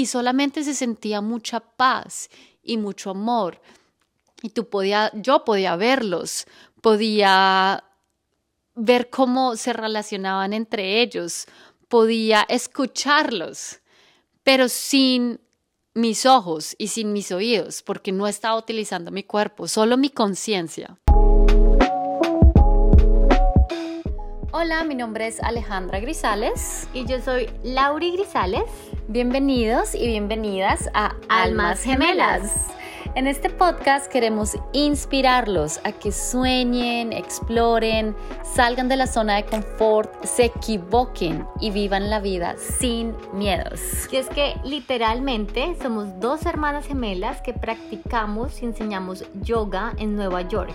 y solamente se sentía mucha paz y mucho amor. Y tú podía, yo podía verlos, podía ver cómo se relacionaban entre ellos, podía escucharlos, pero sin mis ojos y sin mis oídos, porque no estaba utilizando mi cuerpo, solo mi conciencia. Hola, mi nombre es Alejandra Grisales y yo soy Lauri Grisales. Bienvenidos y bienvenidas a Almas Gemelas. En este podcast queremos inspirarlos a que sueñen, exploren, salgan de la zona de confort, se equivoquen y vivan la vida sin miedos. Y es que literalmente somos dos hermanas gemelas que practicamos y enseñamos yoga en Nueva York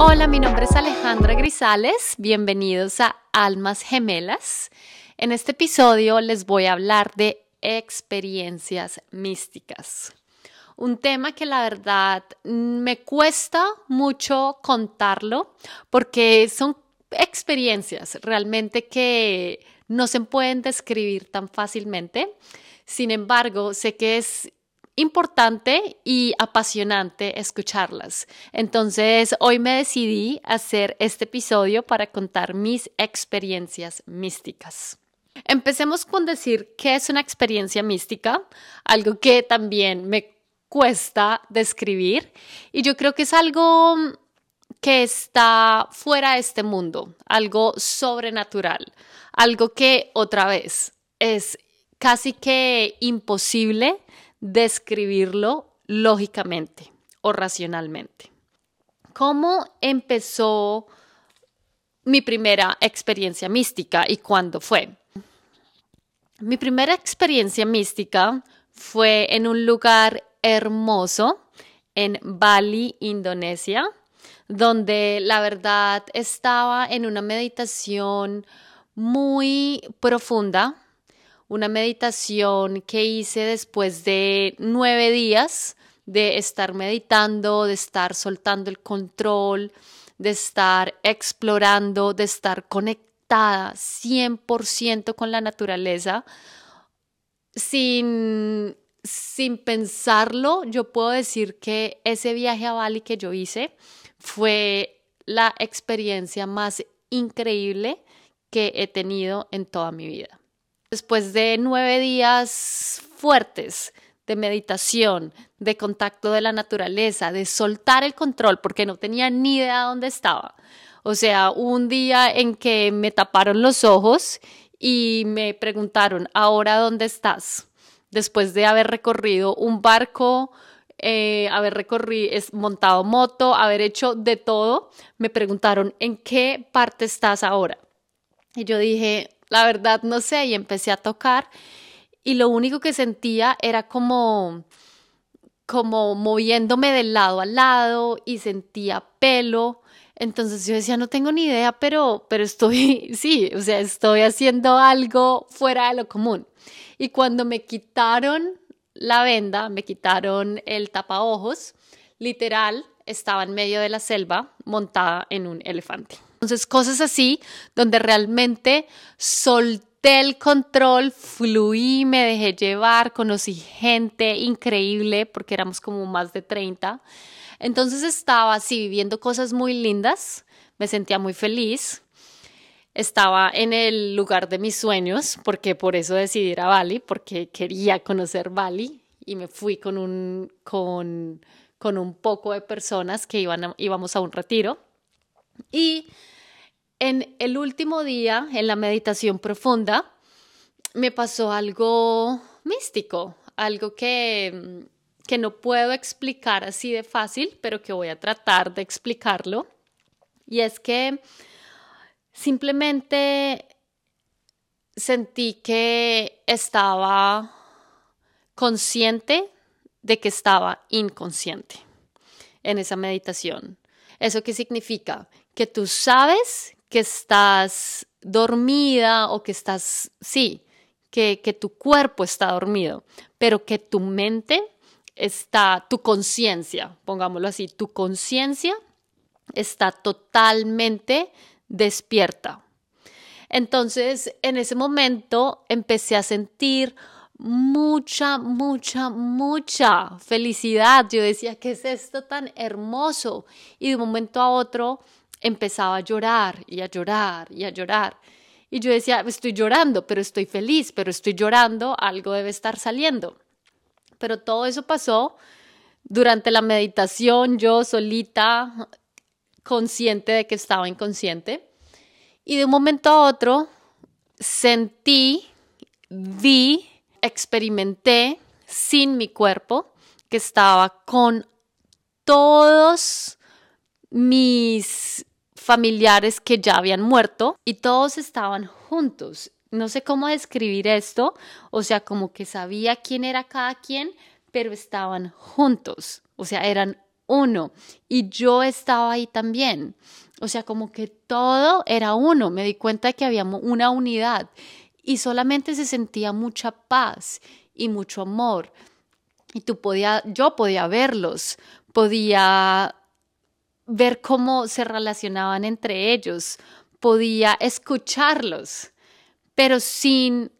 Hola, mi nombre es Alejandra Grisales. Bienvenidos a Almas Gemelas. En este episodio les voy a hablar de experiencias místicas. Un tema que la verdad me cuesta mucho contarlo porque son experiencias realmente que no se pueden describir tan fácilmente. Sin embargo, sé que es importante y apasionante escucharlas. Entonces, hoy me decidí hacer este episodio para contar mis experiencias místicas. Empecemos con decir qué es una experiencia mística, algo que también me cuesta describir y yo creo que es algo que está fuera de este mundo, algo sobrenatural, algo que otra vez es casi que imposible describirlo lógicamente o racionalmente. ¿Cómo empezó mi primera experiencia mística y cuándo fue? Mi primera experiencia mística fue en un lugar hermoso en Bali, Indonesia, donde la verdad estaba en una meditación muy profunda, una meditación que hice después de nueve días de estar meditando, de estar soltando el control, de estar explorando, de estar conectada 100% con la naturaleza. Sin, sin pensarlo, yo puedo decir que ese viaje a Bali que yo hice fue la experiencia más increíble que he tenido en toda mi vida. Después de nueve días fuertes de meditación, de contacto de la naturaleza, de soltar el control, porque no tenía ni idea dónde estaba. O sea, un día en que me taparon los ojos y me preguntaron, ¿ahora dónde estás? Después de haber recorrido un barco, eh, haber recorrido, montado moto, haber hecho de todo, me preguntaron, ¿en qué parte estás ahora? Y yo dije, la verdad no sé, y empecé a tocar y lo único que sentía era como como moviéndome de lado a lado y sentía pelo. Entonces yo decía, no tengo ni idea, pero, pero estoy, sí, o sea, estoy haciendo algo fuera de lo común. Y cuando me quitaron la venda, me quitaron el tapaojos, literal, estaba en medio de la selva montada en un elefante. Entonces, cosas así, donde realmente solté el control, fluí, me dejé llevar, conocí gente increíble, porque éramos como más de 30. Entonces estaba así viviendo cosas muy lindas, me sentía muy feliz. Estaba en el lugar de mis sueños, porque por eso decidí ir a Bali, porque quería conocer Bali y me fui con un, con, con un poco de personas que iban íbamos a un retiro. Y en el último día, en la meditación profunda, me pasó algo místico, algo que, que no puedo explicar así de fácil, pero que voy a tratar de explicarlo. Y es que simplemente sentí que estaba consciente de que estaba inconsciente en esa meditación. ¿Eso qué significa? Que tú sabes que estás dormida o que estás, sí, que, que tu cuerpo está dormido, pero que tu mente está, tu conciencia, pongámoslo así, tu conciencia está totalmente despierta. Entonces, en ese momento empecé a sentir mucha, mucha, mucha felicidad. Yo decía, ¿qué es esto tan hermoso? Y de un momento a otro empezaba a llorar y a llorar y a llorar. Y yo decía, estoy llorando, pero estoy feliz, pero estoy llorando, algo debe estar saliendo. Pero todo eso pasó durante la meditación, yo solita, consciente de que estaba inconsciente. Y de un momento a otro sentí, vi, experimenté sin mi cuerpo que estaba con todos mis familiares que ya habían muerto y todos estaban juntos. No sé cómo describir esto, o sea, como que sabía quién era cada quien, pero estaban juntos, o sea, eran uno y yo estaba ahí también. O sea, como que todo era uno, me di cuenta de que había una unidad y solamente se sentía mucha paz y mucho amor. Y tú podía, yo podía verlos, podía ver cómo se relacionaban entre ellos, podía escucharlos, pero sin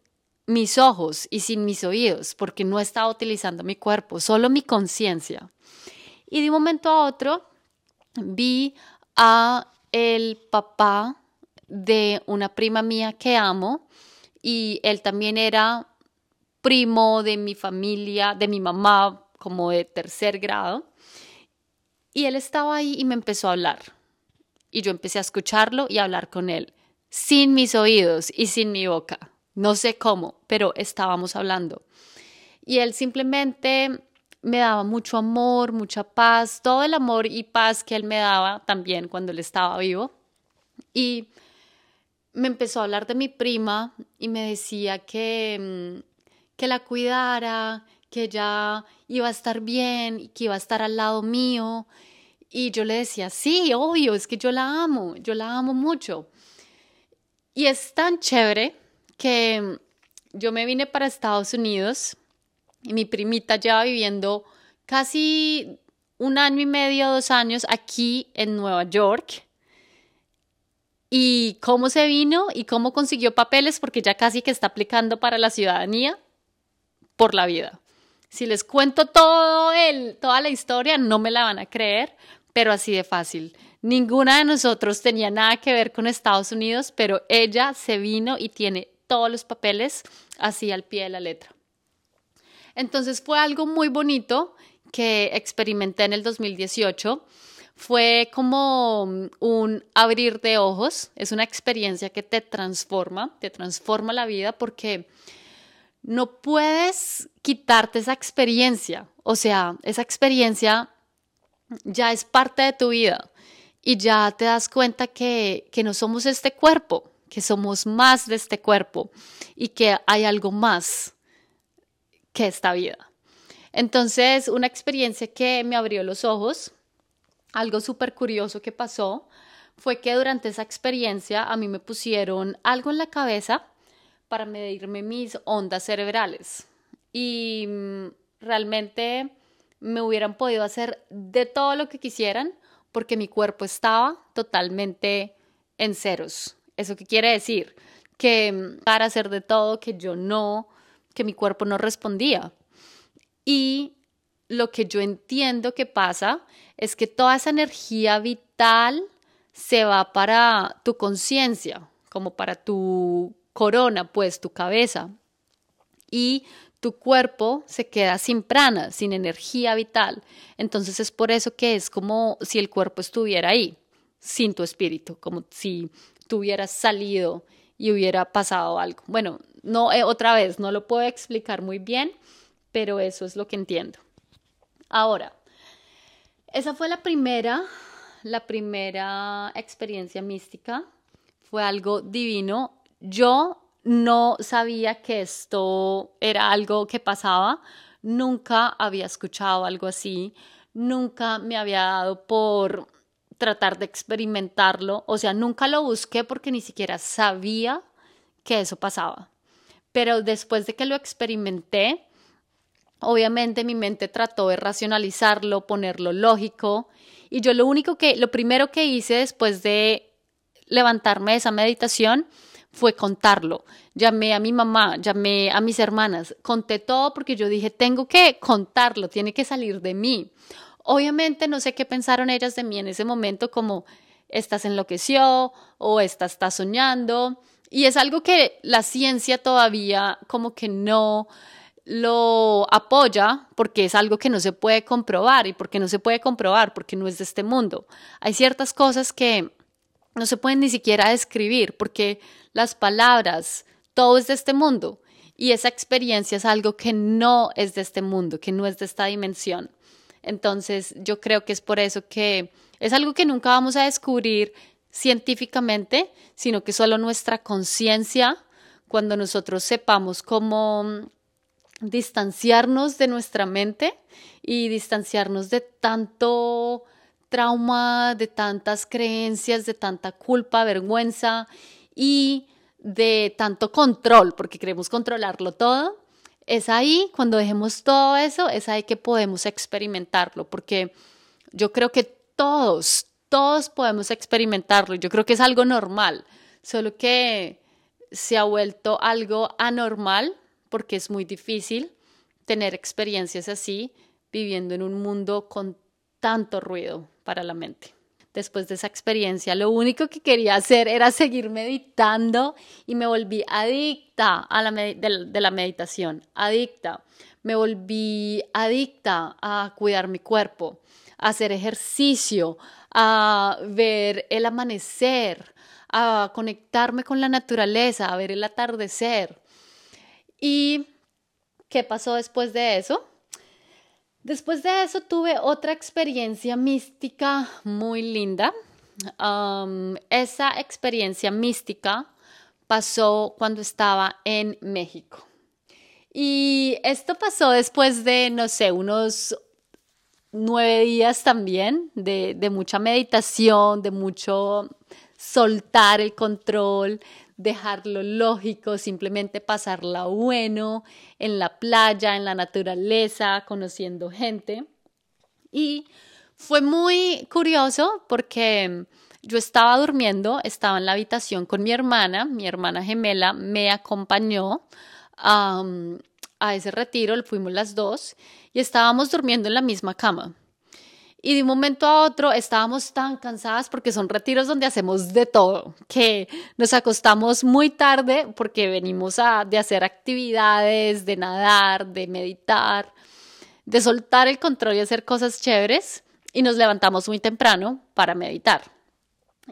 mis ojos y sin mis oídos, porque no estaba utilizando mi cuerpo, solo mi conciencia. Y de un momento a otro vi a el papá de una prima mía que amo y él también era primo de mi familia, de mi mamá, como de tercer grado. Y él estaba ahí y me empezó a hablar. Y yo empecé a escucharlo y a hablar con él, sin mis oídos y sin mi boca. No sé cómo, pero estábamos hablando. Y él simplemente me daba mucho amor, mucha paz, todo el amor y paz que él me daba también cuando él estaba vivo. Y me empezó a hablar de mi prima y me decía que, mm, que la cuidara, que ella iba a estar bien y que iba a estar al lado mío. Y yo le decía, sí, obvio, es que yo la amo, yo la amo mucho. Y es tan chévere que yo me vine para Estados Unidos y mi primita lleva viviendo casi un año y medio, dos años aquí en Nueva York. Y cómo se vino y cómo consiguió papeles, porque ya casi que está aplicando para la ciudadanía por la vida. Si les cuento todo el, toda la historia, no me la van a creer, pero así de fácil. Ninguna de nosotros tenía nada que ver con Estados Unidos, pero ella se vino y tiene todos los papeles así al pie de la letra. Entonces fue algo muy bonito que experimenté en el 2018. Fue como un abrir de ojos, es una experiencia que te transforma, te transforma la vida porque no puedes quitarte esa experiencia, o sea, esa experiencia ya es parte de tu vida y ya te das cuenta que, que no somos este cuerpo, que somos más de este cuerpo y que hay algo más que esta vida. Entonces, una experiencia que me abrió los ojos, algo súper curioso que pasó, fue que durante esa experiencia a mí me pusieron algo en la cabeza para medirme mis ondas cerebrales. Y mm, realmente me hubieran podido hacer de todo lo que quisieran porque mi cuerpo estaba totalmente en ceros. ¿Eso qué quiere decir? Que mm, para hacer de todo, que yo no que mi cuerpo no respondía. Y lo que yo entiendo que pasa es que toda esa energía vital se va para tu conciencia, como para tu corona, pues tu cabeza. Y tu cuerpo se queda sin prana, sin energía vital. Entonces es por eso que es como si el cuerpo estuviera ahí, sin tu espíritu, como si tú hubieras salido y hubiera pasado algo. Bueno, no, eh, otra vez, no lo puedo explicar muy bien, pero eso es lo que entiendo. Ahora, esa fue la primera, la primera experiencia mística. Fue algo divino. Yo no sabía que esto era algo que pasaba, nunca había escuchado algo así, nunca me había dado por tratar de experimentarlo, o sea, nunca lo busqué porque ni siquiera sabía que eso pasaba. Pero después de que lo experimenté, obviamente mi mente trató de racionalizarlo, ponerlo lógico, y yo lo único que, lo primero que hice después de levantarme de esa meditación fue contarlo. Llamé a mi mamá, llamé a mis hermanas, conté todo porque yo dije, tengo que contarlo, tiene que salir de mí. Obviamente no sé qué pensaron ellas de mí en ese momento, como estás enloqueció o esta está soñando. Y es algo que la ciencia todavía como que no lo apoya porque es algo que no se puede comprobar y porque no se puede comprobar porque no es de este mundo. Hay ciertas cosas que no se pueden ni siquiera describir porque las palabras, todo es de este mundo y esa experiencia es algo que no es de este mundo, que no es de esta dimensión. Entonces yo creo que es por eso que es algo que nunca vamos a descubrir científicamente, sino que solo nuestra conciencia, cuando nosotros sepamos cómo distanciarnos de nuestra mente y distanciarnos de tanto trauma, de tantas creencias, de tanta culpa, vergüenza y de tanto control, porque queremos controlarlo todo, es ahí, cuando dejemos todo eso, es ahí que podemos experimentarlo, porque yo creo que todos, todos podemos experimentarlo, yo creo que es algo normal, solo que se ha vuelto algo anormal porque es muy difícil tener experiencias así viviendo en un mundo con tanto ruido para la mente después de esa experiencia. Lo único que quería hacer era seguir meditando y me volví adicta a la de, la meditación, adicta. Me volví adicta a cuidar mi cuerpo, a hacer ejercicio, a ver el amanecer, a conectarme con la naturaleza, a ver el atardecer. ¿Y qué pasó después de eso? Después de eso tuve otra experiencia mística muy linda. esa experiencia mística pasó cuando estaba en México. Y esto pasó después de, no sé, unos nueve días también de, mucha meditación, de mucho soltar el control, dejarlo lógico, simplemente pasarla bueno en la playa, en la naturaleza, conociendo gente. Y fue muy curioso porque yo estaba durmiendo, estaba en la habitación con mi hermana, mi hermana gemela me acompañó a ese retiro, fuimos las dos y estábamos durmiendo en la misma cama. Y de un momento a otro estábamos tan cansadas porque son retiros donde hacemos de todo, que nos acostamos muy tarde porque venimos a, de hacer actividades, de nadar, de meditar, de soltar el control y hacer cosas chéveres y nos levantamos muy temprano para meditar.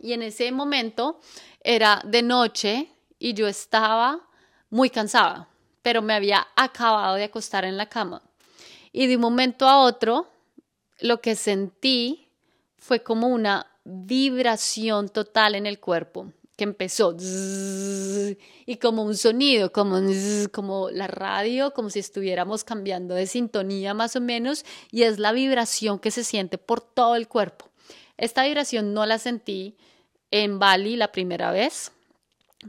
Y en ese momento era de noche y yo estaba muy cansada, pero me había acabado de acostar en la cama. Y de un momento a otro lo que sentí fue como una vibración total en el cuerpo que empezó y como un sonido, como, como la radio, como si estuviéramos cambiando de sintonía más o menos, y es la vibración que se siente por todo el cuerpo. Esta vibración no la sentí en Bali la primera vez,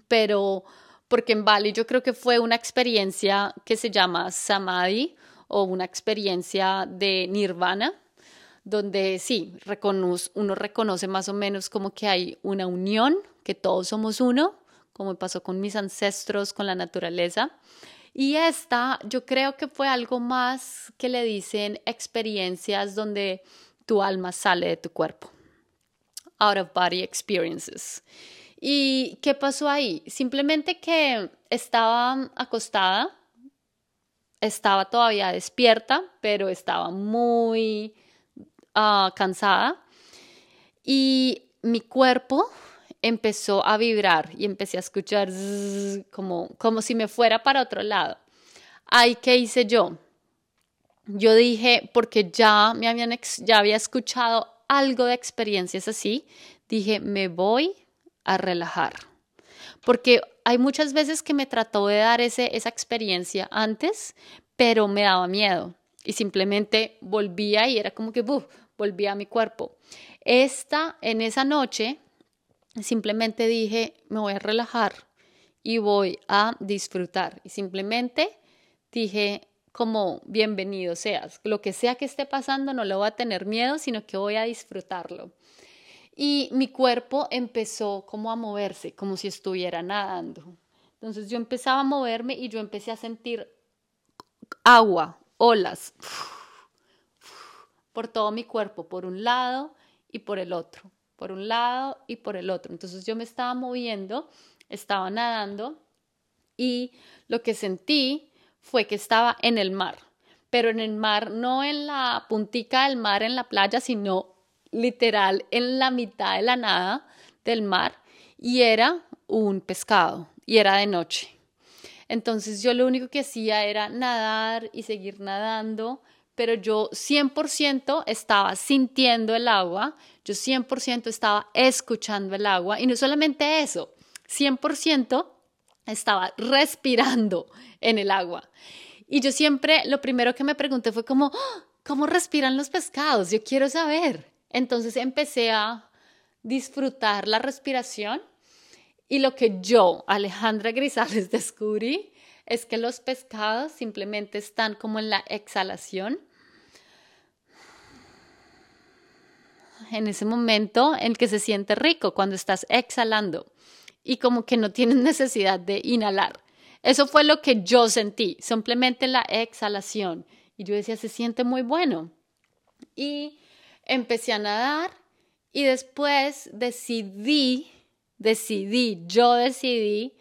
pero porque en Bali yo creo que fue una experiencia que se llama Samadhi o una experiencia de nirvana, donde sí, uno reconoce más o menos como que hay una unión, que todos somos uno, como pasó con mis ancestros, con la naturaleza. Y esta yo creo que fue algo más que le dicen experiencias donde tu alma sale de tu cuerpo. Out of body experiences. ¿Y qué pasó ahí? Simplemente que estaba acostada, estaba todavía despierta, pero estaba muy Ah, cansada y mi cuerpo empezó a vibrar y empecé a escuchar como, como si me fuera para otro lado. Ay, ¿qué hice yo? Yo dije, porque ya, me habían, ya había escuchado algo de experiencias así, dije, me voy a relajar. Porque hay muchas veces que me trató de dar ese, esa experiencia antes, pero me daba miedo y simplemente volvía y era como que volvía a mi cuerpo. Esta, en esa noche, simplemente dije, me voy a relajar y voy a disfrutar. Y simplemente dije, como bienvenido seas, lo que sea que esté pasando, no lo voy a tener miedo, sino que voy a disfrutarlo. Y mi cuerpo empezó como a moverse, como si estuviera nadando. Entonces yo empezaba a moverme y yo empecé a sentir agua, olas, por todo mi cuerpo, por un lado y por el otro, por un lado y por el otro. Entonces yo me estaba moviendo, estaba nadando y lo que sentí fue que estaba en el mar, pero en el mar, no en la puntica del mar en la playa, sino literal en la mitad de la nada del mar y era un pescado y era de noche. Entonces yo lo único que hacía era nadar y seguir nadando, pero yo 100% estaba sintiendo el agua, yo 100% estaba escuchando el agua y no solamente eso, 100% estaba respirando en el agua. Y yo siempre lo primero que me pregunté fue ¡Ah! ¿cómo respiran los pescados? Yo quiero saber. Entonces empecé a disfrutar la respiración y lo que yo, Alejandra Grisales, descubrí es que los pescados simplemente están como en la exhalación. En ese momento en que se siente rico, cuando estás exhalando y como que no tienes necesidad de inhalar. Eso fue lo que yo sentí, simplemente la exhalación. Y yo decía, se siente muy bueno. Y empecé a nadar y después decidí decidí, yo decidí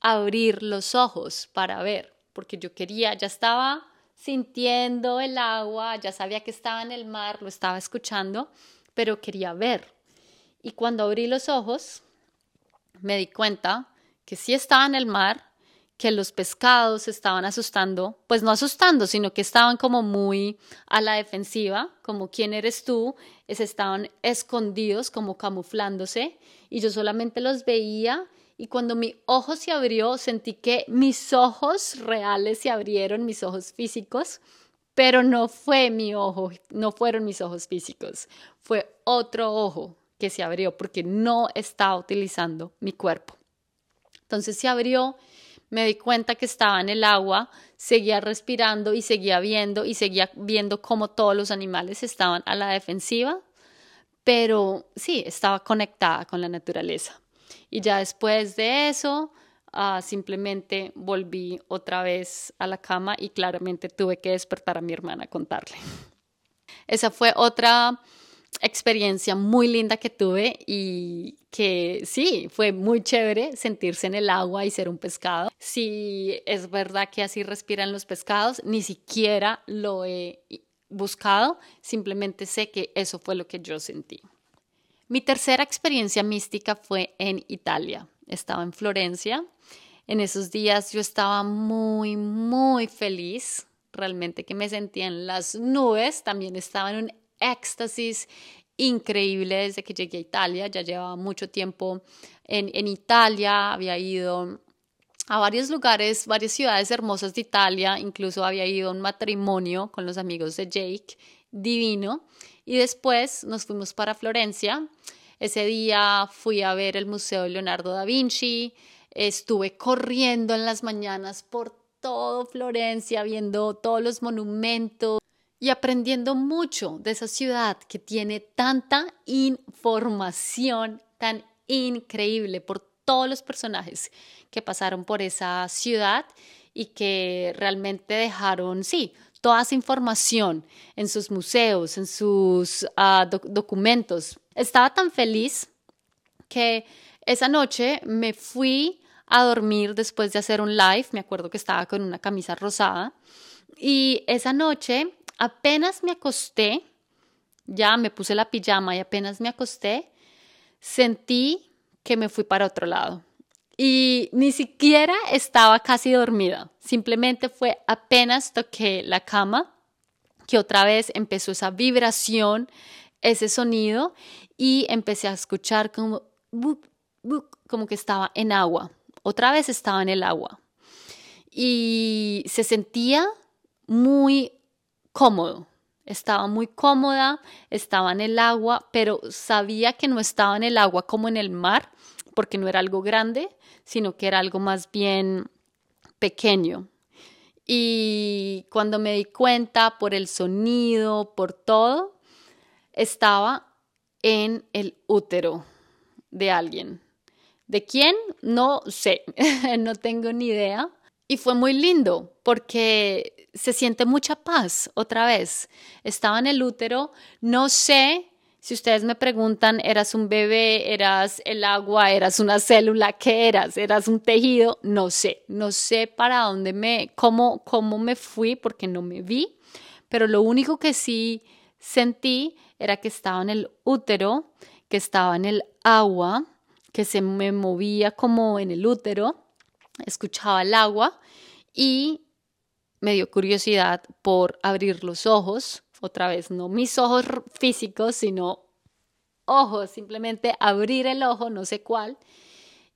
abrir los ojos para ver, porque yo quería, ya estaba sintiendo el agua, ya sabía que estaba en el mar, lo estaba escuchando, pero quería ver. Y cuando abrí los ojos, me di cuenta que sí estaba en el mar, que los pescados estaban asustando, pues no asustando, sino que estaban como muy a la defensiva, como quién eres tú, es, estaban escondidos, como camuflándose, y yo solamente los veía y cuando mi ojo se abrió sentí que mis ojos reales se abrieron, mis ojos físicos, pero no fue mi ojo, no fueron mis ojos físicos, fue otro ojo que se abrió porque no estaba utilizando mi cuerpo. Entonces se abrió me di cuenta que estaba en el agua, seguía respirando y seguía viendo y seguía viendo cómo todos los animales estaban a la defensiva, pero sí, estaba conectada con la naturaleza. Y ya después de eso, ah, simplemente volví otra vez a la cama y claramente tuve que despertar a mi hermana a contarle. Esa fue otra experiencia muy linda que tuve y que sí, fue muy chévere sentirse en el agua y ser un pescado. Si es verdad que así respiran los pescados, ni siquiera lo he buscado, simplemente sé que eso fue lo que yo sentí. Mi tercera experiencia mística fue en Italia. Estaba en Florencia. En esos días yo estaba muy, muy feliz. Realmente que me sentía en las nubes. También estaba en un éxtasis increíble desde que llegué a Italia. Ya llevaba mucho tiempo en, en Italia, había ido a varios lugares, varias ciudades hermosas de Italia, incluso había ido a un matrimonio con los amigos de Jake, divino, y después nos fuimos para Florencia. Ese día fui a ver el Museo Leonardo da Vinci, estuve corriendo en las mañanas por todo Florencia, viendo todos los monumentos, y aprendiendo mucho de esa ciudad que tiene tanta información tan increíble por todos los personajes que pasaron por esa ciudad y que realmente dejaron, sí, toda esa información en sus museos, en sus ah, documentos. Estaba tan feliz que esa noche me fui a dormir después de hacer un live, me acuerdo que estaba con una camisa rosada, y esa noche apenas me acosté, ya me puse la pijama y apenas me acosté, sentí que me fui para otro lado. Y ni siquiera estaba casi dormida, simplemente fue apenas toqué la cama que otra vez empezó esa vibración, ese sonido y empecé a escuchar como, como que estaba en agua. Otra vez estaba en el agua. Y se sentía muy cómodo. Estaba muy cómoda, estaba en el agua, pero sabía que no estaba en el agua como en el mar, porque no era algo grande, sino que era algo más bien pequeño. Y cuando me di cuenta por el sonido, por todo, estaba en el útero de alguien. ¿De quién? No sé, no tengo ni idea. Y fue muy lindo porque se siente mucha paz otra vez. Estaba en el útero, no sé si ustedes me preguntan, ¿eras un bebé? ¿Eras el agua? ¿Eras una célula? ¿Qué eras? ¿Eras un tejido? No sé, no sé para dónde me, cómo, cómo me fui porque no me vi, pero lo único que sí sentí era que estaba en el útero, que estaba en el agua, que se me movía como en el útero, escuchaba el agua y me dio curiosidad por abrir los ojos, otra vez, no mis ojos físicos, sino ojos, simplemente abrir el ojo, no sé cuál.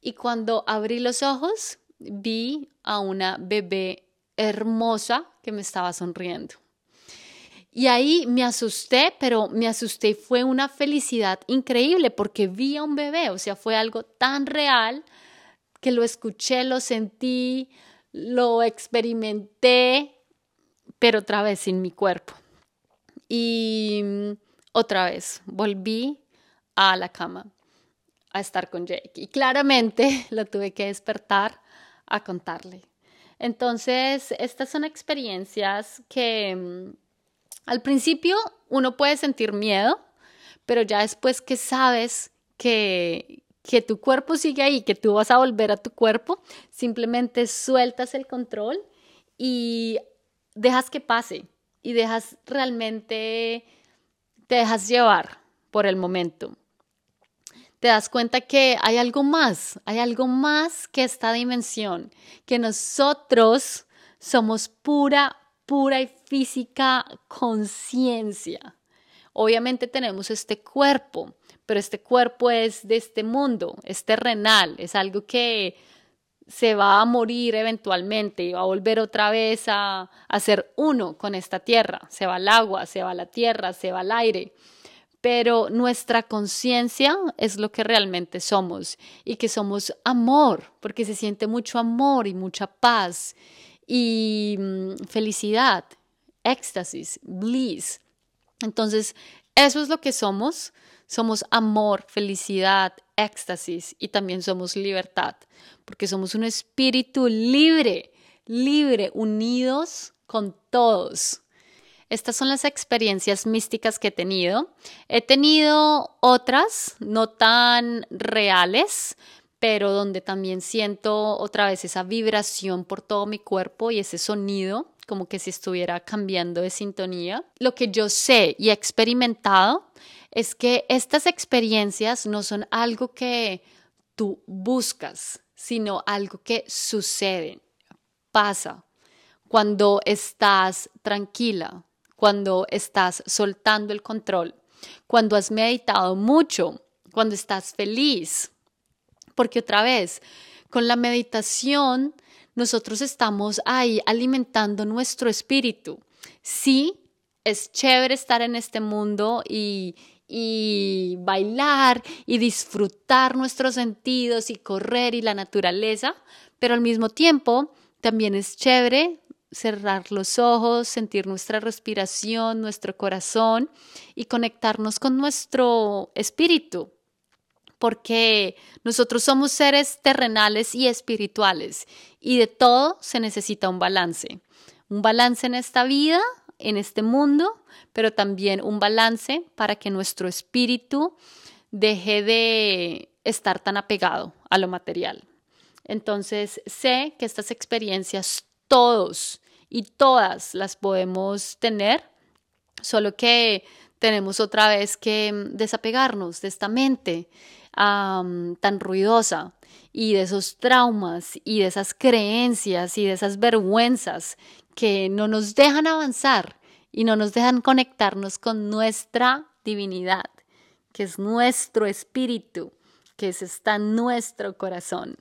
Y cuando abrí los ojos, vi a una bebé hermosa que me estaba sonriendo. Y ahí me asusté, pero me asusté fue una felicidad increíble porque vi a un bebé, o sea, fue algo tan real que lo escuché, lo sentí, lo experimenté, pero otra vez sin mi cuerpo. Y mm, otra vez volví a la cama a estar con Jake. Y claramente lo tuve que despertar a contarle. Entonces, estas son experiencias que mm, al principio uno puede sentir miedo, pero ya después que sabes que, que tu cuerpo sigue ahí, que tú vas a volver a tu cuerpo, simplemente sueltas el control y dejas que pase y dejas realmente, te dejas llevar por el momento. Te das cuenta que hay algo más, hay algo más que esta dimensión, que nosotros somos pura, pura y física conciencia. Obviamente tenemos este cuerpo, pero este cuerpo es de este mundo, es terrenal, es algo que se va a morir eventualmente y va a volver otra vez a, a ser uno con esta tierra. Se va al agua, se va la tierra, se va al aire. Pero nuestra conciencia es lo que realmente somos y que somos amor, porque se siente mucho amor y mucha paz y mm, felicidad, éxtasis, bliss. Entonces, eso es lo que somos. Somos amor, felicidad, éxtasis y también somos libertad, porque somos un espíritu libre, libre, unidos con todos. Estas son las experiencias místicas que he tenido. He tenido otras no tan reales, pero donde también siento otra vez esa vibración por todo mi cuerpo y ese sonido, como que si estuviera cambiando de sintonía. Lo que yo sé y he experimentado es que estas experiencias no son algo que tú buscas, sino algo que sucede, pasa cuando estás tranquila, cuando estás soltando el control, cuando has meditado mucho, cuando estás feliz. Porque otra vez, con la meditación, nosotros estamos ahí alimentando nuestro espíritu. Sí, es chévere estar en este mundo y, y bailar y disfrutar nuestros sentidos y correr y la naturaleza, pero al mismo tiempo también es chévere cerrar los ojos, sentir nuestra respiración, nuestro corazón y conectarnos con nuestro espíritu, porque nosotros somos seres terrenales y espirituales y de todo se necesita un balance. Un balance en esta vida, en este mundo, pero también un balance para que nuestro espíritu deje de estar tan apegado a lo material. Entonces, sé que estas experiencias todos y todas las podemos tener, solo que tenemos otra vez que desapegarnos de esta mente tan ruidosa y de esos traumas y de esas creencias y de esas vergüenzas que no nos dejan avanzar y no nos dejan conectarnos con nuestra divinidad, que es nuestro espíritu, que es, está en nuestro corazón.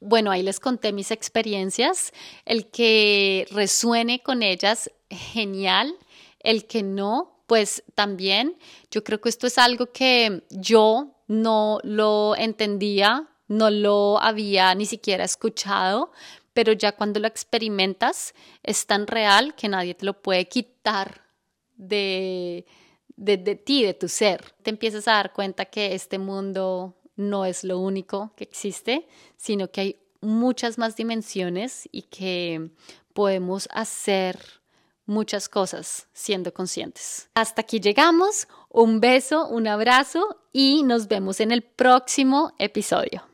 bueno, ahí les conté mis experiencias. El que resuene con ellas, genial. El que no, pues también. Yo creo que esto es algo que yo no lo entendía, no lo había ni siquiera escuchado, pero ya cuando lo experimentas es tan real que nadie te lo puede quitar de, de, ti, de tu ser. Te empiezas a dar cuenta que este mundo no es lo único que existe, sino que hay muchas más dimensiones y que podemos hacer muchas cosas siendo conscientes. Hasta aquí llegamos. Un beso, un abrazo y nos vemos en el próximo episodio.